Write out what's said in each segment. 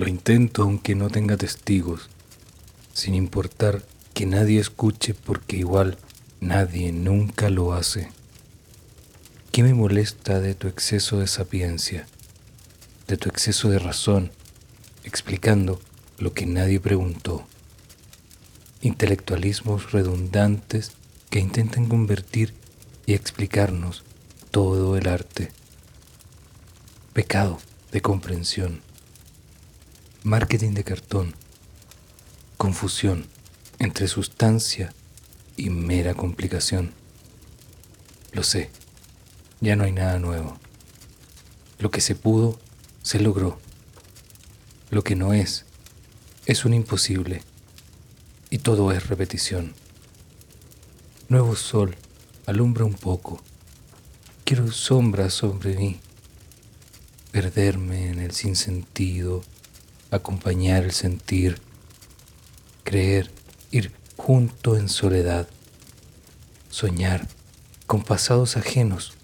intento aunque no tenga testigos, sin importar que nadie escuche porque igual nadie nunca lo hace. ¿Qué me molesta de tu exceso de sapiencia, de tu exceso de razón, explicando lo que nadie preguntó? Intelectualismos redundantes que intentan convertir y explicarnos todo el arte. Pecado de comprensión. Marketing de cartón. Confusión entre sustancia y mera complicación. Lo sé, ya no hay nada nuevo. Lo que se pudo, se logró. Lo que no es, es un imposible. Y todo es repetición. Nuevo sol, alumbra un poco. Quiero sombra sobre mí. Perderme en el sinsentido, acompañar el sentir, creer ir junto en soledad, soñar con pasados ajenos,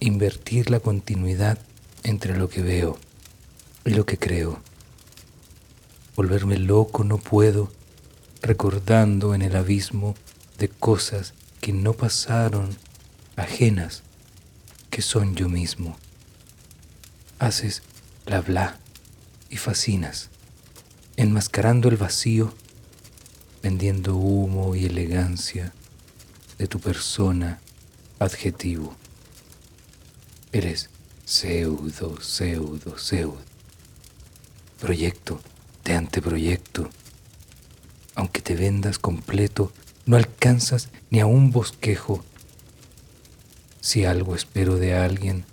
invertir la continuidad entre lo que veo y lo que creo. Volverme loco no puedo, recordando en el abismo de cosas que no pasaron, ajenas, que son yo mismo. Haces bla bla y fascinas, enmascarando el vacío vendiendo humo y elegancia de tu persona adjetivo. Eres pseudo, pseudo, pseudo. Proyecto de anteproyecto. Aunque te vendas completo, no alcanzas ni a un bosquejo. Si algo espero de alguien,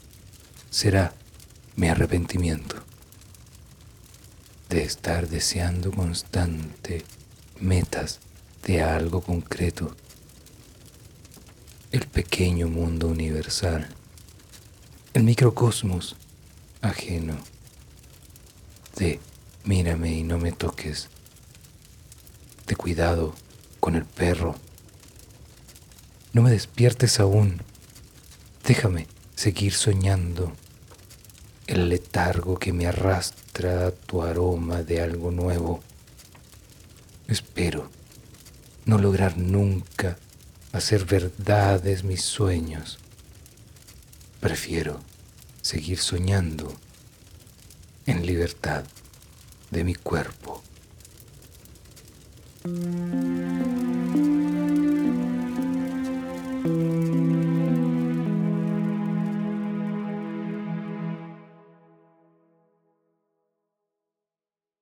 será mi arrepentimiento de estar deseando constante metas de algo concreto, el pequeño mundo universal, el microcosmos ajeno. De mírame y no me toques, de cuidado con el perro, no me despiertes aún, déjame seguir soñando el letargo que me arrastra tu aroma de algo nuevo Espero no lograr nunca hacer verdades mis sueños. Prefiero seguir soñando en libertad de mi cuerpo.